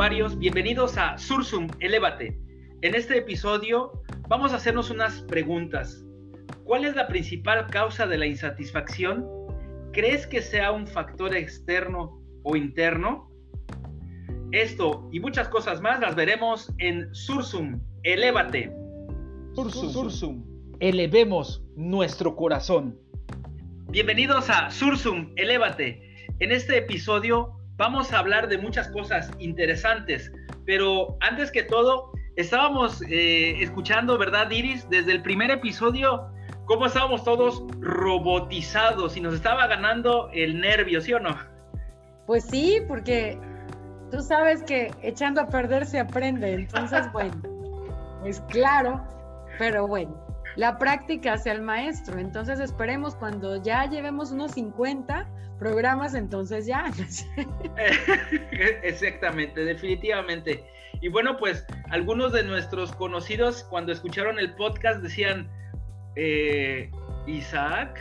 usuarios, bienvenidos a Sursum, Elévate. En este episodio vamos a hacernos unas preguntas. ¿Cuál es la principal causa de la insatisfacción? ¿Crees que sea un factor externo o interno? Esto y muchas cosas más las veremos en Sursum, Elévate. Sursum, Sursum, elevemos nuestro corazón. Bienvenidos a Sursum, Elévate. En este episodio vamos a hablar de muchas cosas interesantes, pero antes que todo, estábamos eh, escuchando, ¿verdad, Iris? Desde el primer episodio, cómo estábamos todos robotizados y nos estaba ganando el nervio, ¿sí o no? Pues sí, porque tú sabes que echando a perder se aprende, entonces, bueno, pues claro, pero bueno, la práctica hacia el maestro, entonces esperemos cuando ya llevemos unos 50 programas, entonces ya. Exactamente, definitivamente. Y bueno, pues algunos de nuestros conocidos cuando escucharon el podcast decían, eh, Isaac,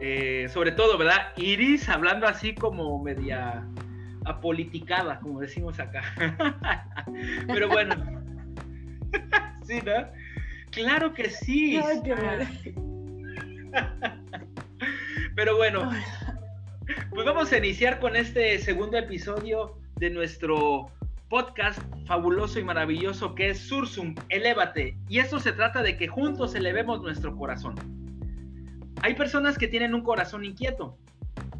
eh, sobre todo, ¿verdad? Iris, hablando así como media apoliticada, como decimos acá. Pero bueno, sí, ¿no? Claro que sí. Pero bueno, pues vamos a iniciar con este segundo episodio de nuestro podcast fabuloso y maravilloso que es Sursum, Elévate. Y esto se trata de que juntos elevemos nuestro corazón. Hay personas que tienen un corazón inquieto,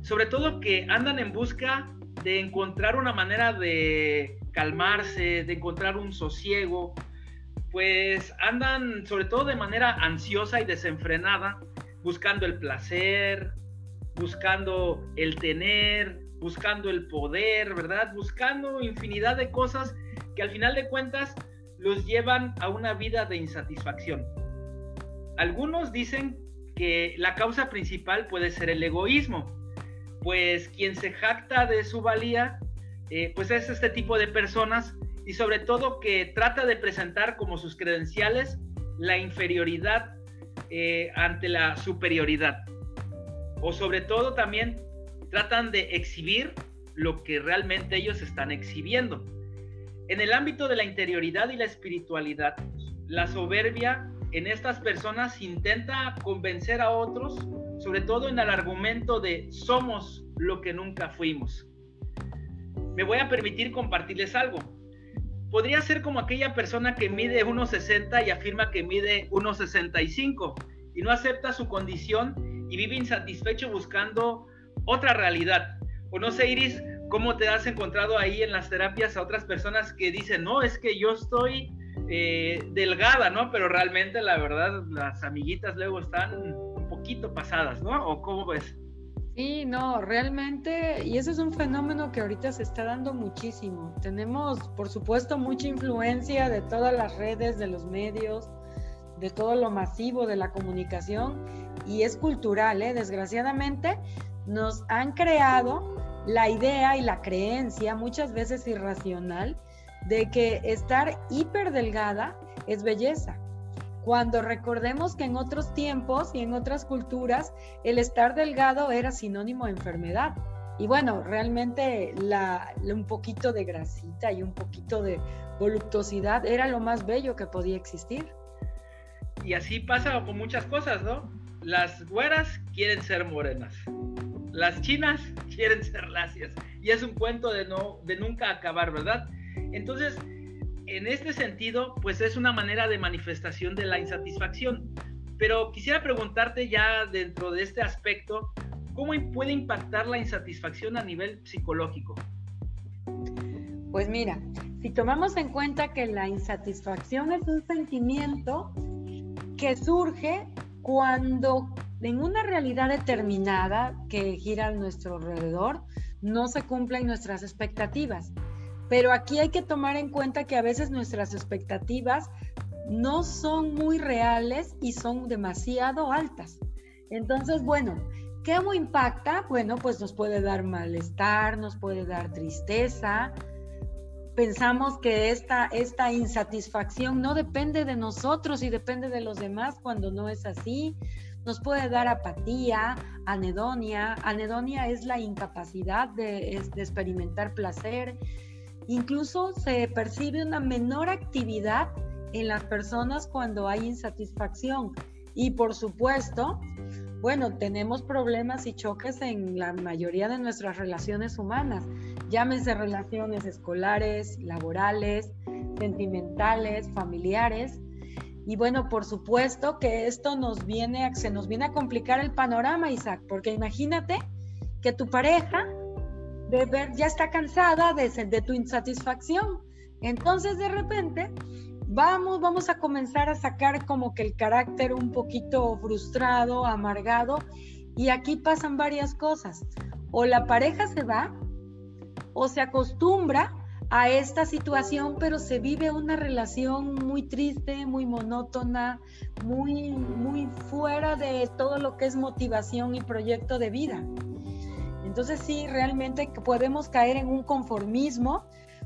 sobre todo que andan en busca de encontrar una manera de calmarse, de encontrar un sosiego, pues andan sobre todo de manera ansiosa y desenfrenada, buscando el placer, buscando el tener, buscando el poder, ¿verdad? Buscando infinidad de cosas que al final de cuentas los llevan a una vida de insatisfacción. Algunos dicen que la causa principal puede ser el egoísmo, pues quien se jacta de su valía, eh, pues es este tipo de personas y sobre todo que trata de presentar como sus credenciales la inferioridad eh, ante la superioridad o sobre todo también tratan de exhibir lo que realmente ellos están exhibiendo. En el ámbito de la interioridad y la espiritualidad, la soberbia en estas personas intenta convencer a otros, sobre todo en el argumento de somos lo que nunca fuimos. Me voy a permitir compartirles algo. Podría ser como aquella persona que mide 1,60 y afirma que mide 1,65 y no acepta su condición y vive insatisfecho buscando otra realidad. O no sé, Iris, ¿cómo te has encontrado ahí en las terapias a otras personas que dicen, no, es que yo estoy eh, delgada, ¿no? Pero realmente la verdad las amiguitas luego están un poquito pasadas, ¿no? ¿O cómo ves? Sí, no, realmente, y ese es un fenómeno que ahorita se está dando muchísimo. Tenemos, por supuesto, mucha influencia de todas las redes, de los medios, de todo lo masivo de la comunicación y es cultural, ¿eh? desgraciadamente nos han creado la idea y la creencia, muchas veces irracional, de que estar hiper delgada es belleza. Cuando recordemos que en otros tiempos y en otras culturas el estar delgado era sinónimo de enfermedad. Y bueno, realmente la, un poquito de grasita y un poquito de voluptuosidad era lo más bello que podía existir. Y así pasa con muchas cosas, ¿no? Las güeras quieren ser morenas. Las chinas quieren ser lacias. Y es un cuento de, no, de nunca acabar, ¿verdad? Entonces, en este sentido, pues es una manera de manifestación de la insatisfacción. Pero quisiera preguntarte ya dentro de este aspecto, ¿cómo puede impactar la insatisfacción a nivel psicológico? Pues mira, si tomamos en cuenta que la insatisfacción es un sentimiento que surge cuando en una realidad determinada que gira a nuestro alrededor no se cumplen nuestras expectativas. Pero aquí hay que tomar en cuenta que a veces nuestras expectativas no son muy reales y son demasiado altas. Entonces, bueno, ¿qué impacta? Bueno, pues nos puede dar malestar, nos puede dar tristeza, pensamos que esta, esta insatisfacción no depende de nosotros y depende de los demás cuando no es así. Nos puede dar apatía, anedonia. Anedonia es la incapacidad de, de experimentar placer. Incluso se percibe una menor actividad en las personas cuando hay insatisfacción. Y por supuesto, bueno, tenemos problemas y choques en la mayoría de nuestras relaciones humanas, llámense relaciones escolares, laborales, sentimentales, familiares. Y bueno, por supuesto que esto nos viene se nos viene a complicar el panorama, Isaac, porque imagínate que tu pareja de ya está cansada de, de tu insatisfacción. Entonces, de repente, vamos, vamos a comenzar a sacar como que el carácter un poquito frustrado, amargado, y aquí pasan varias cosas. O la pareja se va, o se acostumbra a esta situación, pero se vive una relación muy triste, muy monótona, muy, muy fuera de todo lo que es motivación y proyecto de vida. Entonces sí, realmente podemos caer en un conformismo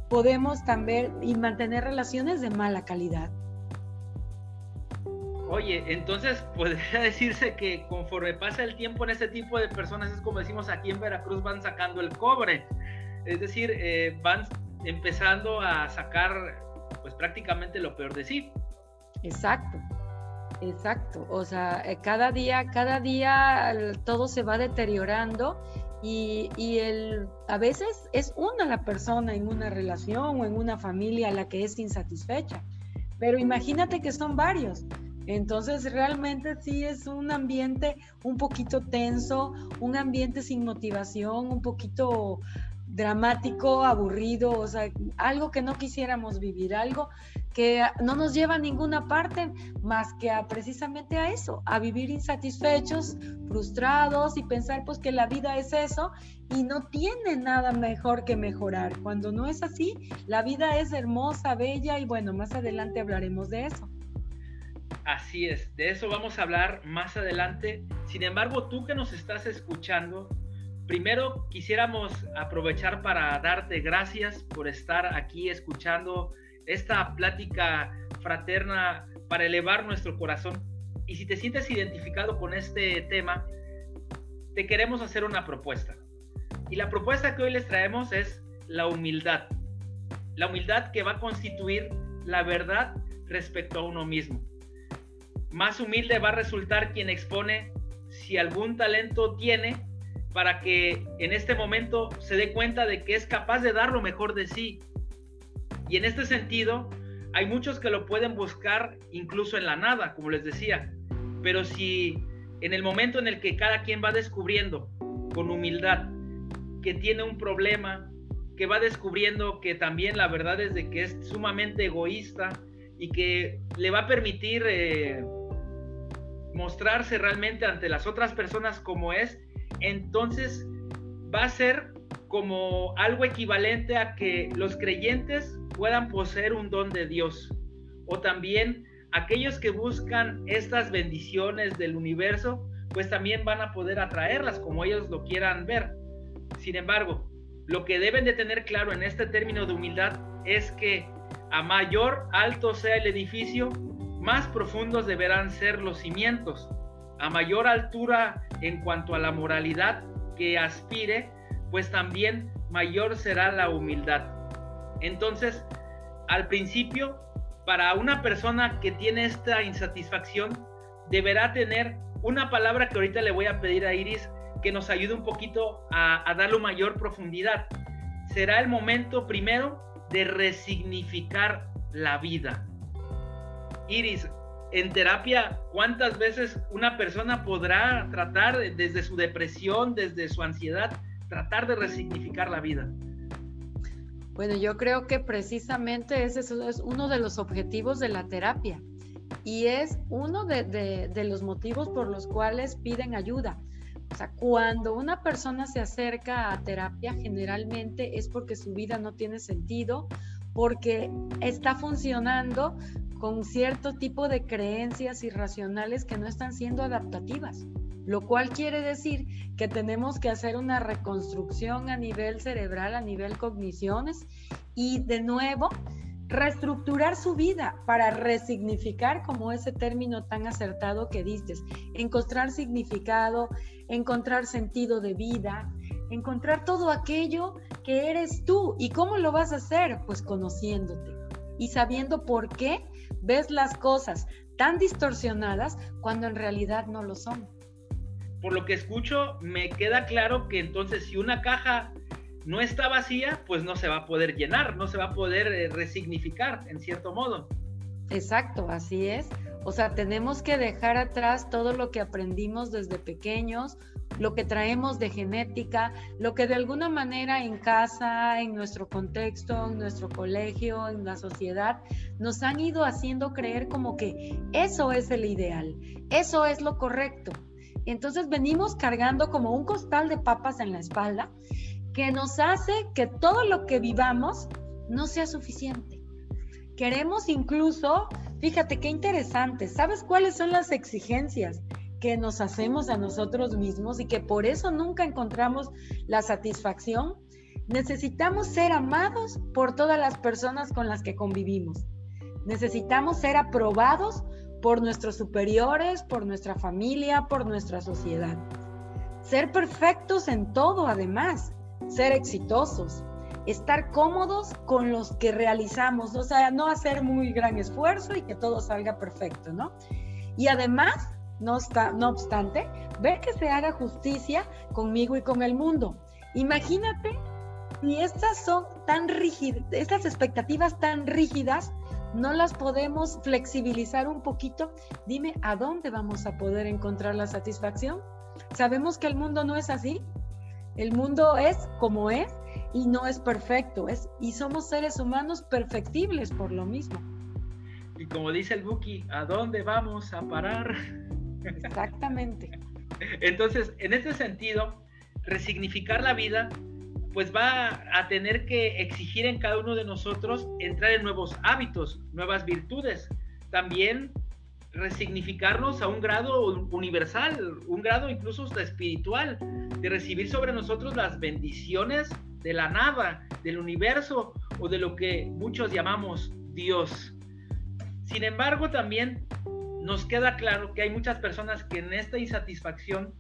podemos también y mantener relaciones de mala calidad. Oye, entonces podría decirse que conforme pasa el tiempo en este tipo de personas, es como decimos aquí en Veracruz, van sacando el cobre. Es decir, eh, van empezando a sacar pues prácticamente lo peor de sí. Exacto, exacto. O sea, eh, cada día, cada día todo se va deteriorando y, el, a veces es una la persona en una relación o en una familia la que es insatisfecha, pero imagínate que son varios. Entonces realmente sí es un ambiente un poquito tenso, un ambiente sin motivación, un poquito dramático, aburrido, o sea, algo que no quisiéramos vivir, algo que no nos lleva a ninguna parte más que a precisamente a eso, a vivir insatisfechos, frustrados y pensar pues que la vida es eso y no tiene nada mejor que mejorar. Cuando no es así, la vida es hermosa, bella y bueno, más adelante hablaremos de eso. Así es, de eso vamos a hablar más adelante. Sin embargo, tú que nos estás escuchando, primero quisiéramos aprovechar para darte gracias por estar aquí escuchando esta plática fraterna para elevar nuestro corazón. Y si te sientes identificado con este tema, te queremos hacer una propuesta. Y la propuesta que hoy les traemos es la humildad. La humildad que va a constituir la verdad respecto a uno mismo. Más humilde va a resultar quien expone si algún talento tiene para que en este momento se dé cuenta de que es capaz de dar lo mejor de sí. Y en este sentido, hay muchos que lo pueden buscar incluso en la nada, como les decía. Pero si en el momento en el que cada quien va descubriendo con humildad que tiene un problema, que va descubriendo que también la verdad es de que es sumamente egoísta y que le va a permitir eh, mostrarse realmente ante las otras personas como es, entonces va a ser como algo equivalente a que los creyentes puedan poseer un don de Dios. O también aquellos que buscan estas bendiciones del universo, pues también van a poder atraerlas como ellos lo quieran ver. Sin embargo, lo que deben de tener claro en este término de humildad es que a mayor alto sea el edificio, más profundos deberán ser los cimientos a mayor altura en cuanto a la moralidad que aspire, pues también mayor será la humildad. Entonces, al principio, para una persona que tiene esta insatisfacción, deberá tener una palabra que ahorita le voy a pedir a Iris que nos ayude un poquito a, a darle mayor profundidad. Será el momento primero de resignificar la vida. Iris, en terapia, ¿cuántas veces una persona podrá tratar desde su depresión, desde su ansiedad, tratar de resignificar la vida? Bueno, yo creo que precisamente ese es uno de los objetivos de la terapia y es uno de, los motivos por los cuales piden ayuda. O sea, cuando una persona se acerca a terapia, generalmente es porque su vida no tiene sentido, porque está funcionando con cierto tipo de creencias irracionales que no están siendo adaptativas, lo cual quiere decir que tenemos que hacer una reconstrucción a nivel cerebral, a nivel cogniciones y de nuevo reestructurar su vida para resignificar como ese término tan acertado que diste, encontrar significado, encontrar sentido de vida, encontrar todo aquello que eres tú. ¿Y cómo lo vas a hacer? Pues conociéndote y sabiendo por qué ves las cosas tan distorsionadas cuando en realidad no lo son. Por lo que escucho, me queda claro que entonces si una caja no está vacía, pues no se va a poder llenar, no se va a poder eh, resignificar en cierto modo. Exacto, así es. O sea, tenemos que dejar atrás todo lo que aprendimos desde pequeños, lo que traemos de genética, lo que de alguna manera en casa, en nuestro contexto, en nuestro colegio, en la sociedad, nos han ido haciendo creer como que eso es el ideal, eso es lo correcto. Entonces venimos cargando como un costal de papas en la espalda que nos hace que todo lo que vivamos no sea suficiente. Queremos incluso, fíjate qué interesante, ¿sabes cuáles son las exigencias que nos hacemos a nosotros mismos y que por eso nunca encontramos la satisfacción? Necesitamos ser amados por todas las personas con las que convivimos. Necesitamos ser aprobados por nuestros superiores, por nuestra familia, por nuestra sociedad. Ser perfectos en todo, además, ser exitosos, estar cómodos con los que realizamos, o sea, no hacer muy gran esfuerzo y que todo salga perfecto, ¿no? Y además, no, está, no obstante, ver que se haga justicia conmigo y con el mundo. Imagínate si estas son tan rígidas, estas expectativas tan rígidas, no las podemos flexibilizar un poquito. Dime, ¿a dónde vamos a poder encontrar la satisfacción? Sabemos que el mundo no es así. El mundo es como es y no es perfecto, es, y somos seres humanos perfectibles por lo mismo. Y como dice el Buki, ¿a dónde vamos a parar? Exactamente. Entonces, en este sentido, resignificar la vida, pues va a tener que exigir en cada uno de nosotros entrar en nuevos hábitos, nuevas virtudes. También resignificarnos a un grado universal, un grado incluso espiritual, de recibir sobre nosotros las bendiciones de la nada, del universo o de lo que muchos llamamos Dios. Sin embargo, también nos queda claro que hay muchas personas que en esta insatisfacción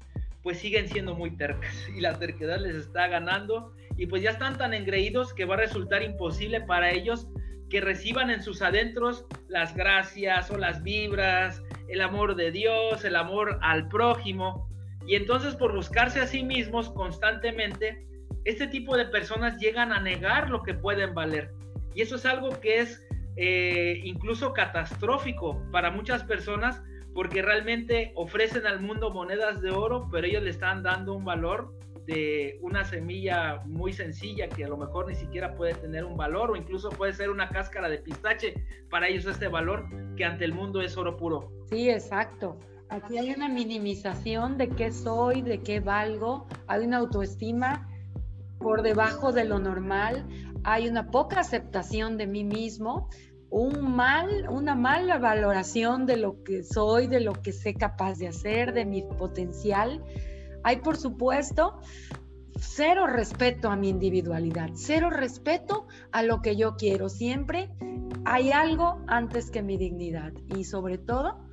pues siguen siendo muy tercas y la terquedad les está ganando y pues ya están tan engreídos que va a resultar imposible para ellos que reciban en sus adentros las gracias o las vibras, el amor de Dios, el amor al prójimo. Y entonces por buscarse a sí mismos constantemente, este tipo de personas llegan a negar lo que pueden valer. Y eso es algo que es eh, incluso catastrófico para muchas personas porque realmente ofrecen al mundo monedas de oro, pero ellos le están dando un valor de una semilla muy sencilla que a lo mejor ni siquiera puede tener un valor o incluso puede ser una cáscara de pistache. Para ellos este valor que ante el mundo es oro puro. Sí, exacto. Aquí hay una minimización de qué soy, de qué valgo, hay una autoestima por debajo de lo normal, hay una poca aceptación de mí mismo, un mal, una mala valoración de lo que soy, de lo que sé capaz de hacer, de mi potencial. Hay, por supuesto, cero respeto a mi individualidad, cero respeto a lo que yo quiero. Siempre hay algo antes que mi dignidad y sobre todo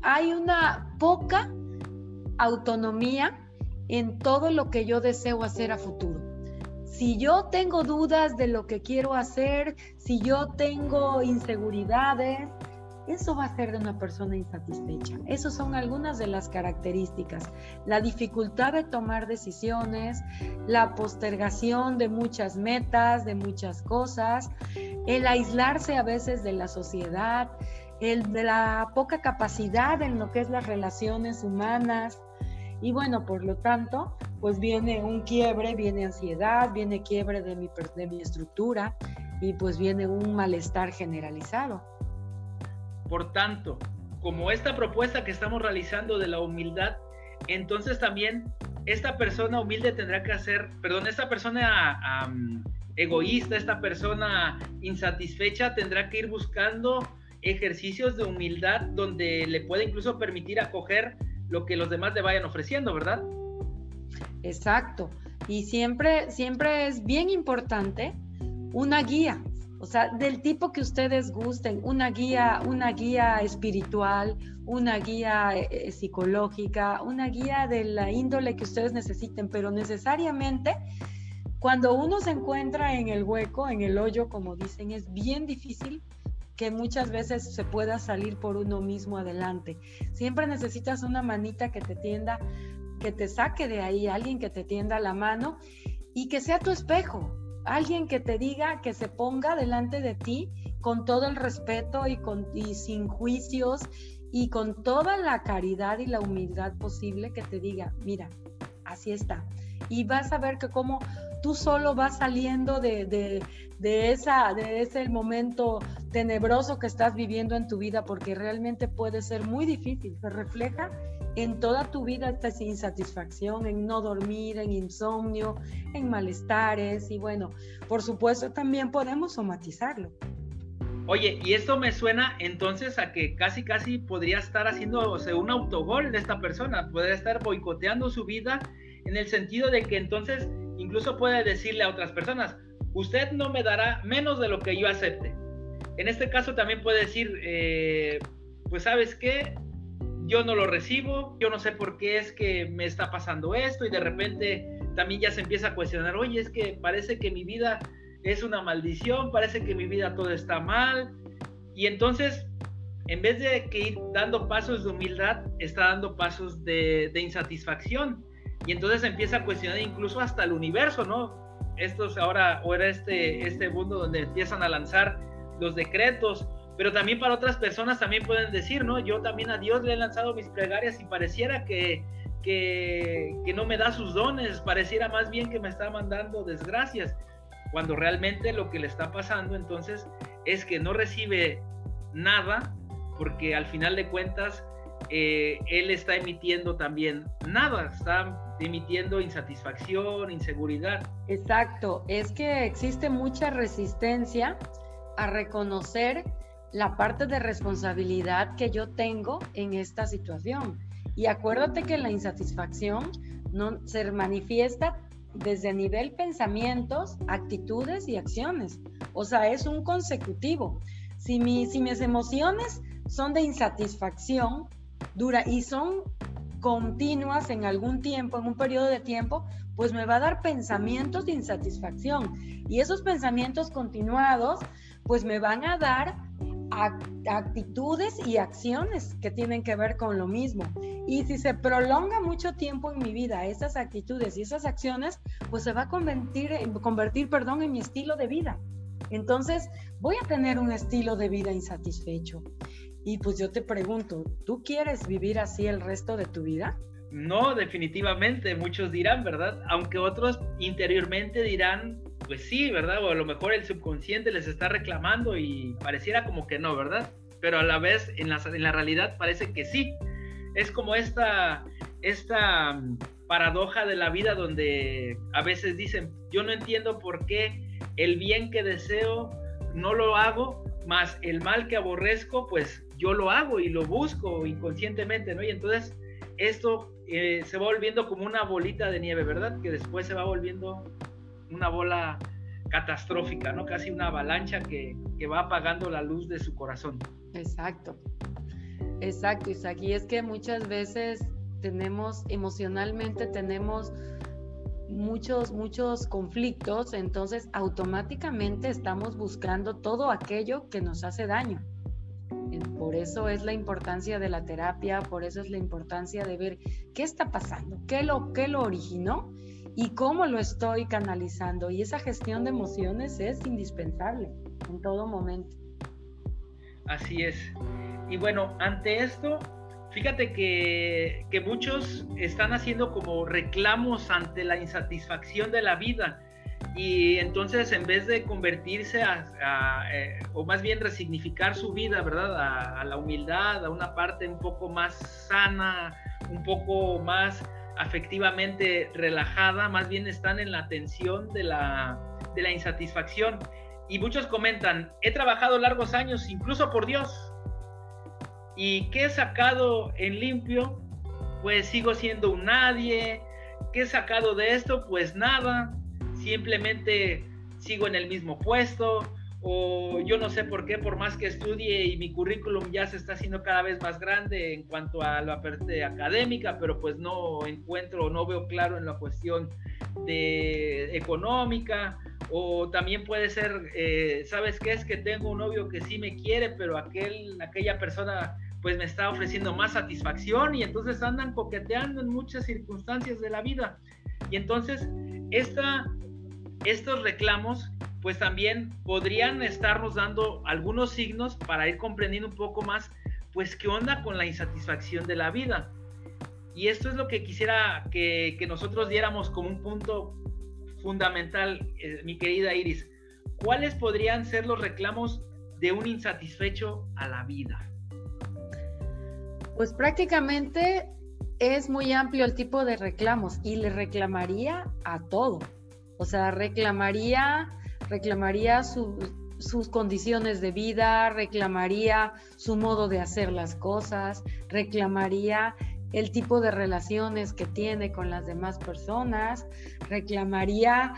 hay una poca autonomía en todo lo que yo deseo hacer a futuro. Si yo tengo dudas de lo que quiero hacer, si yo tengo inseguridades, eso va a ser de una persona insatisfecha. Esas son algunas de las características. La dificultad de tomar decisiones, la postergación de muchas metas, de muchas cosas, el aislarse a veces de la sociedad, el de la poca capacidad en lo que es las relaciones humanas, y bueno, por lo tanto, pues viene un quiebre, viene ansiedad, viene quiebre de mi, de mi estructura y pues viene un malestar generalizado. Por tanto, como esta propuesta que estamos realizando de la humildad, entonces también esta persona humilde tendrá que hacer, perdón, esta persona egoísta, esta persona insatisfecha tendrá que ir buscando ejercicios de humildad donde le puede incluso permitir acoger lo que los demás le vayan ofreciendo, ¿verdad? Exacto. Y siempre, siempre es bien importante una guía, O sea, del tipo que ustedes gusten, una guía, una guía espiritual, una guía eh, eh, psicológica, una guía de la índole que ustedes necesiten, pero necesariamente cuando uno se encuentra en el hueco, en el hoyo, como dicen, es bien difícil que muchas veces se pueda salir por uno mismo adelante. Siempre necesitas una manita que te tienda, que te saque de ahí, alguien que te tienda la mano y que sea tu espejo, alguien que te diga, que se ponga delante de ti con todo el respeto y, con, y sin juicios y con toda la caridad y la humildad posible que te diga, mira, así está. Y vas a ver que como tú solo vas saliendo de, de, de, esa, de ese momento tenebroso que estás viviendo en tu vida, porque realmente puede ser muy difícil. Se refleja en toda tu vida esta insatisfacción, en no dormir, en insomnio, en malestares y bueno, por supuesto también podemos somatizarlo. Oye, y esto me suena entonces a que casi casi podría estar haciendo un autogol de esta persona, podría estar boicoteando su vida en el sentido de que entonces incluso puede decirle a otras personas, usted no me dará menos de lo que yo acepte. En este caso también puede decir, eh, pues sabes qué, yo no lo recibo, yo no sé por qué es que me está pasando esto y de repente también ya se empieza a cuestionar, oye, es que parece que mi vida es una maldición, parece que mi vida todo está mal. Y entonces, en vez de que ir dando pasos de humildad, está dando pasos de, insatisfacción. Y entonces empieza a cuestionar incluso hasta el universo, ¿no? Estos ahora, o era este, este mundo donde empiezan a lanzar los decretos, pero también para otras personas también pueden decir, ¿no? Yo también a Dios le he lanzado mis plegarias y pareciera que, que, no me da sus dones, pareciera más bien que me está mandando desgracias, cuando realmente lo que le está pasando entonces es que no recibe nada, porque al final de cuentas eh, él está emitiendo también nada, está emitiendo insatisfacción, inseguridad. Exacto, es que existe mucha resistencia a reconocer la parte de responsabilidad que yo tengo en esta situación. Y acuérdate que la insatisfacción no se manifiesta desde nivel pensamientos, actitudes y acciones. O sea, es un consecutivo. Si, mi, si mis emociones son de insatisfacción dura y son continuas en algún tiempo, en un periodo de tiempo, pues me va a dar pensamientos de insatisfacción. Y esos pensamientos continuados, pues me van a dar actitudes y acciones que tienen que ver con lo mismo. Y si se prolonga mucho tiempo en mi vida esas actitudes y esas acciones, pues se va a convertir, convertir perdón, en mi estilo de vida. Entonces voy a tener un estilo de vida insatisfecho. Y pues yo te pregunto, ¿tú quieres vivir así el resto de tu vida? No, definitivamente, muchos dirán, ¿verdad? Aunque otros interiormente dirán, pues sí, ¿verdad? O a lo mejor el subconsciente les está reclamando y pareciera como que no, ¿verdad? Pero a la vez en la, en la realidad parece que sí. Es como esta, esta mm, paradoja de la vida donde a veces dicen, yo no entiendo por qué el bien que deseo no lo hago, más el mal que aborrezco, pues yo lo hago y lo busco inconscientemente, ¿no? Y entonces esto eh, se va volviendo como una bolita de nieve, ¿verdad? Que después se va volviendo una bola catastrófica, ¿no? Casi una avalancha que, va apagando la luz de su corazón. Exacto, exacto, Isaac. Y es que muchas veces tenemos, emocionalmente tenemos muchos, muchos conflictos, entonces automáticamente estamos buscando todo aquello que nos hace daño. Por eso es la importancia de la terapia, por eso es la importancia de ver qué está pasando, qué lo, qué lo originó y cómo lo estoy canalizando. Y esa gestión de emociones es indispensable en todo momento. Así es. Y bueno, ante esto, fíjate que, muchos están haciendo como reclamos ante la insatisfacción de la vida. Y entonces en vez de convertirse a, eh, o más bien resignificar su vida, ¿verdad? A, la humildad, a una parte un poco más sana, un poco más afectivamente relajada, más bien están en la tensión de la, de la insatisfacción. Y muchos comentan, he trabajado largos años, incluso por Dios, y que he sacado en limpio, pues sigo siendo un nadie, ¿qué he sacado de esto? Pues nada, simplemente sigo en el mismo puesto, o yo no sé por qué, por más que estudie y mi currículum ya se está haciendo cada vez más grande en cuanto a la parte académica, pero pues no encuentro, no veo claro en la cuestión de económica, o también puede ser, eh, ¿sabes qué? Es que tengo un novio que sí me quiere, pero aquel, aquella persona pues me está ofreciendo más satisfacción y entonces andan coqueteando en muchas circunstancias de la vida. Y entonces esta, estos reclamos pues también podrían estarnos dando algunos signos para ir comprendiendo un poco más pues qué onda con la insatisfacción de la vida. Y esto es lo que quisiera que, nosotros diéramos como un punto fundamental, eh, mi querida Iris. ¿Cuáles podrían ser los reclamos de un insatisfecho a la vida? Pues prácticamente es muy amplio el tipo de reclamos y le reclamaría a todo. O sea, reclamaría, reclamaría sus condiciones de vida, reclamaría su modo de hacer las cosas, reclamaría el tipo de relaciones que tiene con las demás personas, reclamaría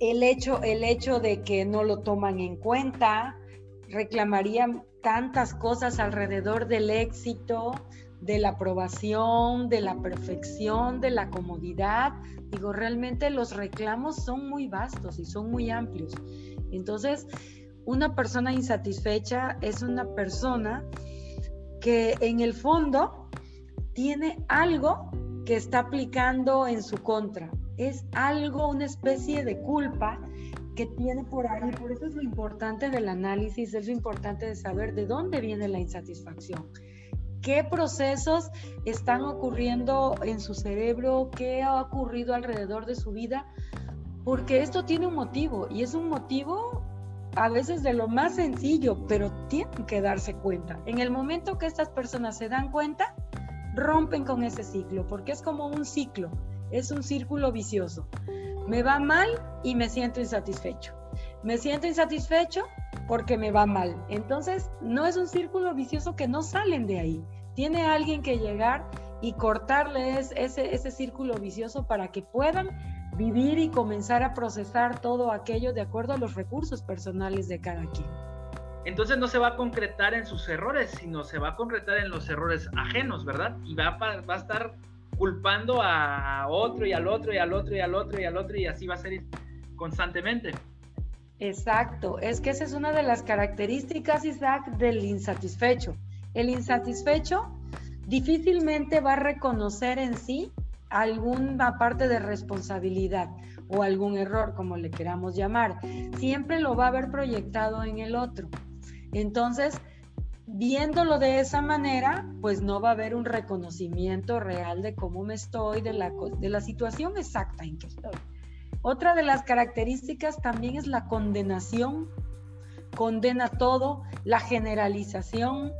el hecho, el hecho de que no lo toman en cuenta, reclamaría tantas cosas alrededor del éxito, de la aprobación, de la perfección, de la comodidad. Digo, realmente los reclamos son muy vastos y son muy amplios. Entonces, una persona insatisfecha es una persona que en el fondo tiene algo que está aplicando en su contra. Es algo, una especie de culpa que tiene por ahí. Por eso es lo importante del análisis, es lo importante de saber de dónde viene la insatisfacción. ¿Qué procesos están ocurriendo en su cerebro? ¿Qué ha ocurrido alrededor de su vida? Porque esto tiene un motivo y es un motivo a veces de lo más sencillo, pero tienen que darse cuenta. En el momento que estas personas se dan cuenta, rompen con ese ciclo, porque es como un ciclo, es un círculo vicioso. Me va mal y me siento insatisfecho. Me siento insatisfecho porque me va mal. Entonces, no es un círculo vicioso que no salen de ahí. Tiene alguien que llegar y cortarles ese, ese círculo vicioso para que puedan vivir y comenzar a procesar todo aquello de acuerdo a los recursos personales de cada quien entonces no se va a concretar en sus errores, sino se va a concretar en los errores ajenos, ¿verdad? Y va a, va a estar culpando a otro y al otro y al otro y al otro y al otro y así va a ser constantemente. Exacto, es que esa es una de las características, Isaac, del insatisfecho. El insatisfecho difícilmente va a reconocer en sí alguna parte de responsabilidad o algún error, como le queramos llamar. Siempre lo va a haber proyectado en el otro. Entonces, viéndolo de esa manera, pues no va a haber un reconocimiento real de cómo me estoy, de la, de la situación exacta en que estoy. Otra de las características también es la condenación. Condena todo, la generalización,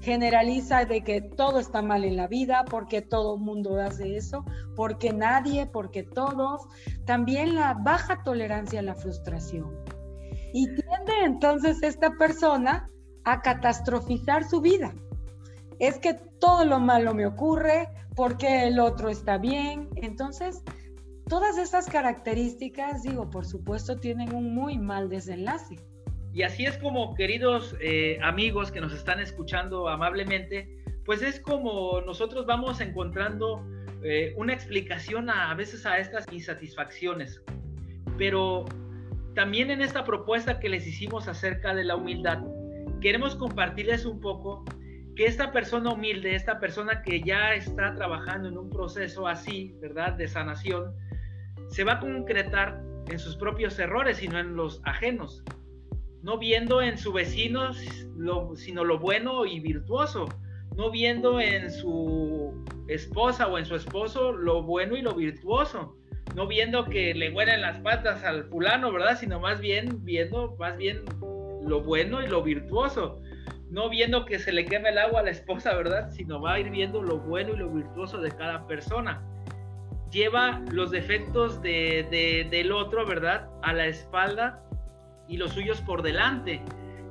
generaliza de que todo está mal en la vida, porque todo mundo hace eso, porque nadie, porque todos. También la baja tolerancia a la frustración. Y tiende entonces esta persona a catastrofizar su vida. Es que todo lo malo me ocurre porque el otro está bien. Entonces, todas estas características, digo, por supuesto, tienen un muy mal desenlace. Y así es como, queridos eh, amigos que nos están escuchando amablemente, pues es como nosotros vamos encontrando eh, una explicación a, a veces a estas insatisfacciones. Pero también en esta propuesta que les hicimos acerca de la humildad, queremos compartirles un poco que esta persona humilde, esta persona que ya está trabajando en un proceso así, ¿verdad?, de sanación, se va a concretar en sus propios errores y no en los ajenos, no viendo en su vecino lo, sino lo bueno y virtuoso, no viendo en su esposa o en su esposo lo bueno y lo virtuoso, no viendo que le huelen las patas al fulano, ¿verdad? Sino más bien viendo más bien lo bueno y lo virtuoso. No viendo que se le queme el agua a la esposa, ¿verdad? Sino va a ir viendo lo bueno y lo virtuoso de cada persona. Lleva los defectos de, del otro, ¿verdad? A la espalda y los suyos por delante.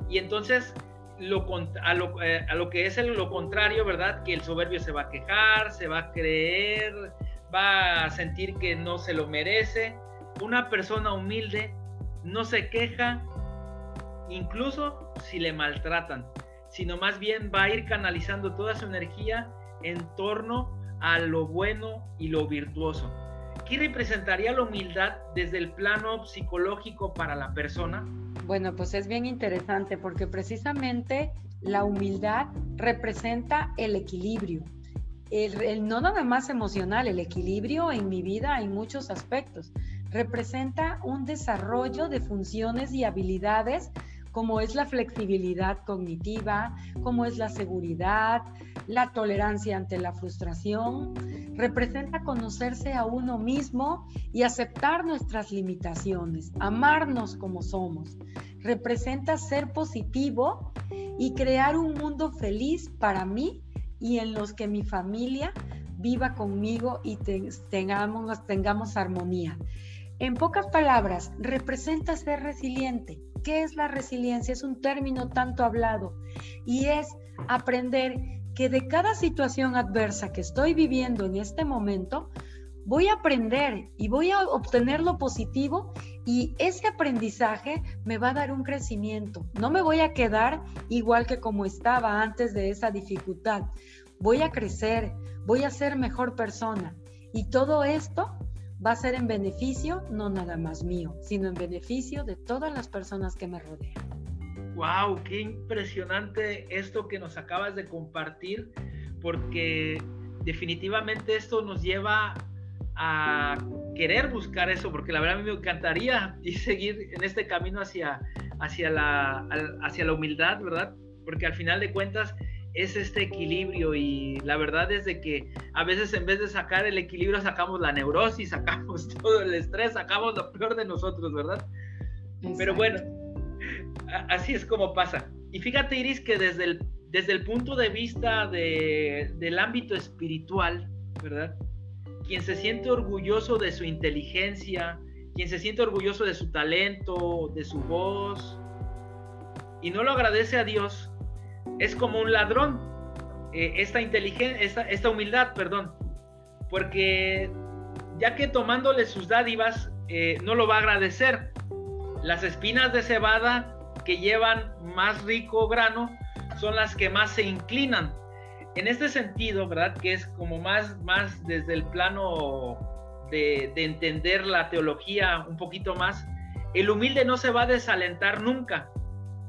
Y entonces lo, a, lo, eh, a lo que es lo contrario, ¿verdad? Que el soberbio se va a quejar, se va a creer, va a sentir que no se lo merece. Una persona humilde no se queja incluso si le maltratan, sino más bien va a ir canalizando toda su energía en torno a lo bueno y lo virtuoso. ¿Qué representaría la humildad desde el plano psicológico para la persona? Bueno, pues es bien interesante porque precisamente la humildad representa el equilibrio, el, no nada más emocional, el equilibrio en mi vida en muchos aspectos. Representa un desarrollo de funciones y habilidades como es la flexibilidad cognitiva, como es la seguridad, la tolerancia ante la frustración. Representa conocerse a uno mismo y aceptar nuestras limitaciones, amarnos como somos. Representa ser positivo y crear un mundo feliz para mí y en los que mi familia viva conmigo y tengamos, tengamos armonía. En pocas palabras, representa ser resiliente. ¿Qué es la resiliencia? Es un término tanto hablado y es aprender que de cada situación adversa que estoy viviendo en este momento, voy a aprender y voy a obtener lo positivo y ese aprendizaje me va a dar un crecimiento. No me voy a quedar igual que como estaba antes de esa dificultad. Voy a crecer, voy a ser mejor persona. Y todo esto va a ser en beneficio no nada más mío, sino en beneficio de todas las personas que me rodean. ¡Wow! ¡Qué impresionante esto que nos acabas de compartir! Porque definitivamente esto nos lleva a querer buscar eso, porque la verdad a mí me encantaría y seguir en este camino hacia, hacia, la, hacia la humildad, ¿verdad? Porque al final de cuentas es este equilibrio y la verdad es de que a veces en vez de sacar el equilibrio sacamos la neurosis, sacamos todo el estrés, sacamos lo peor de nosotros, ¿verdad? Pero bueno, así es como pasa. Y fíjate Iris que desde el, desde el punto de vista de, del ámbito espiritual, ¿verdad? quien se siente orgulloso de su inteligencia, quien se siente orgulloso de su talento, de su voz, y no lo agradece a Dios, es como un ladrón. Eh, esta inteligencia, esta, humildad, perdón, porque ya que tomándole sus dádivas, eh, no lo va a agradecer. Las espinas de cebada que llevan más rico grano son las que más se inclinan en este sentido, ¿verdad? Que es como más, más desde el plano de, entender la teología un poquito más, el humilde no se va a desalentar nunca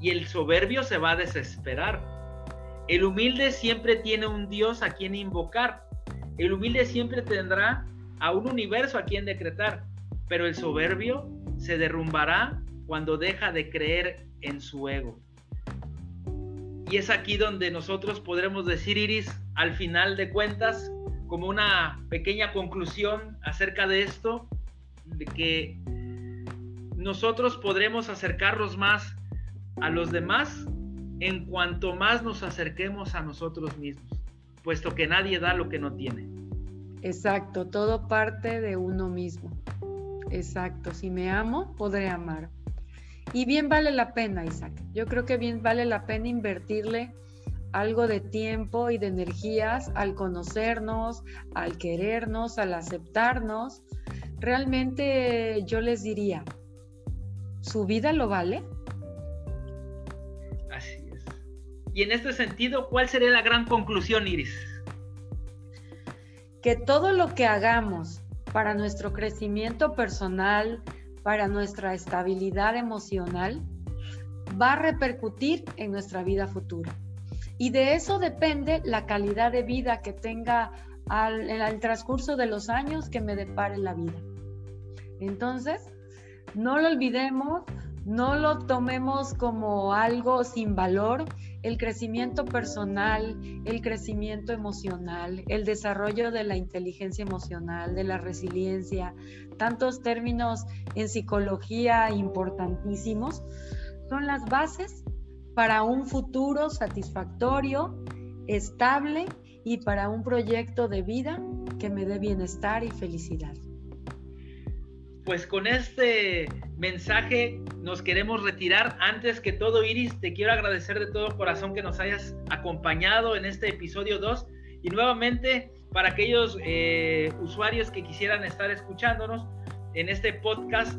y el soberbio se va a desesperar. El humilde siempre tiene un Dios a quien invocar. El humilde siempre tendrá a un universo a quien decretar, pero el soberbio se derrumbará cuando deja de creer en su ego. Y es aquí donde nosotros podremos decir, Iris, al final de cuentas, como una pequeña conclusión acerca de esto, de que nosotros podremos acercarnos más a los demás en cuanto más nos acerquemos a nosotros mismos, puesto que nadie da lo que no tiene. Exacto, todo parte de uno mismo. Exacto, si me amo, podré amar. Y bien vale la pena, Isaac. Yo creo que bien vale la pena invertirle algo de tiempo y de energías al conocernos, al querernos, al aceptarnos. Realmente yo les diría, ¿su vida lo vale? Y en este sentido, ¿cuál sería la gran conclusión, Iris? Que todo lo que hagamos para nuestro crecimiento personal, para nuestra estabilidad emocional va a repercutir en nuestra vida futura. Y de eso depende la calidad de vida que tenga al, el transcurso de los años que me depare la vida. Entonces, no lo olvidemos, no lo tomemos como algo sin valor. El crecimiento personal, el crecimiento emocional, el desarrollo de la inteligencia emocional, de la resiliencia, tantos términos en psicología importantísimos, son las bases para un futuro satisfactorio, estable y para un proyecto de vida que me dé bienestar y felicidad pues con este mensaje nos queremos retirar. Antes que todo, Iris, te quiero agradecer de todo corazón que nos hayas acompañado en este episodio 2. Y nuevamente, para aquellos eh, usuarios que quisieran estar escuchándonos en este podcast,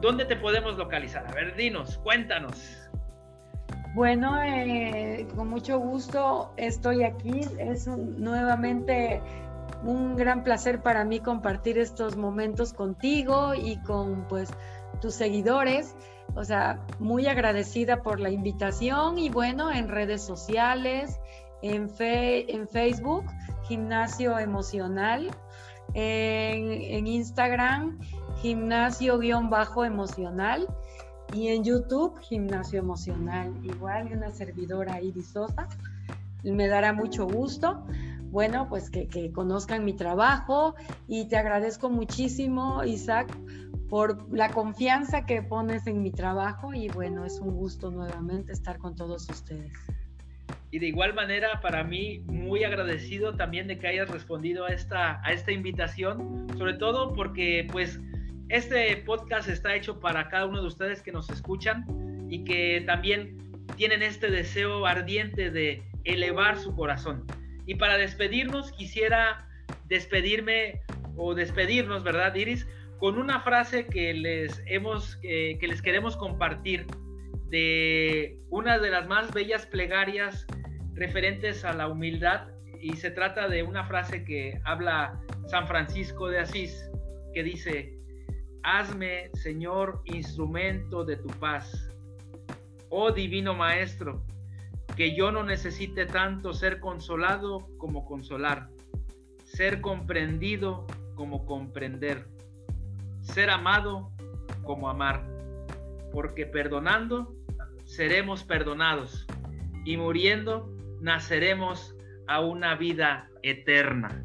¿dónde te podemos localizar? A ver, dinos, cuéntanos. Bueno, eh, con mucho gusto estoy aquí. Es nuevamente un gran placer para mí compartir estos momentos contigo y con pues tus seguidores. O sea, muy agradecida por la invitación y bueno, en redes sociales, en, en Facebook, Gimnasio Emocional, en, Instagram, Gimnasio-Emocional y en YouTube, Gimnasio Emocional. Igual, una servidora Iris Sosa. Me dará mucho gusto bueno, pues que, conozcan mi trabajo y te agradezco muchísimo, Isaac, por la confianza que pones en mi trabajo y bueno, es un gusto nuevamente estar con todos ustedes. Y de igual manera, para mí, muy agradecido también de que hayas respondido a esta, a esta invitación, sobre todo porque pues este podcast está hecho para cada uno de ustedes que nos escuchan y que también tienen este deseo ardiente de elevar su corazón. Y para despedirnos, quisiera despedirme o despedirnos, ¿verdad, Iris? Con una frase que les hemos, que les queremos compartir de una de las más bellas plegarias referentes a la humildad y se trata de una frase que habla San Francisco de Asís que dice, hazme, Señor, instrumento de tu paz. Oh divino Maestro, que yo no necesite tanto ser consolado como consolar, ser comprendido como comprender, ser amado como amar, porque perdonando seremos perdonados y muriendo naceremos a una vida eterna.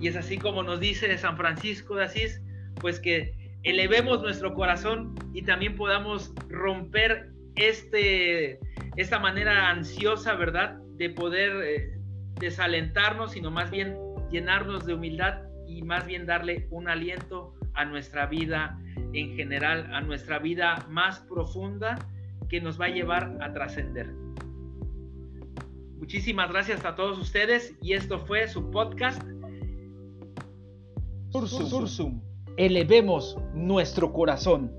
Y es así como nos dice San Francisco de Asís, pues que elevemos nuestro corazón y también podamos romper este esta manera ansiosa, ¿verdad?, de poder eh, desalentarnos, sino más bien llenarnos de humildad y más bien darle un aliento a nuestra vida en general, a nuestra vida más profunda que nos va a llevar a trascender. Muchísimas gracias a todos ustedes y esto fue su podcast. Sursum. Elevemos nuestro corazón.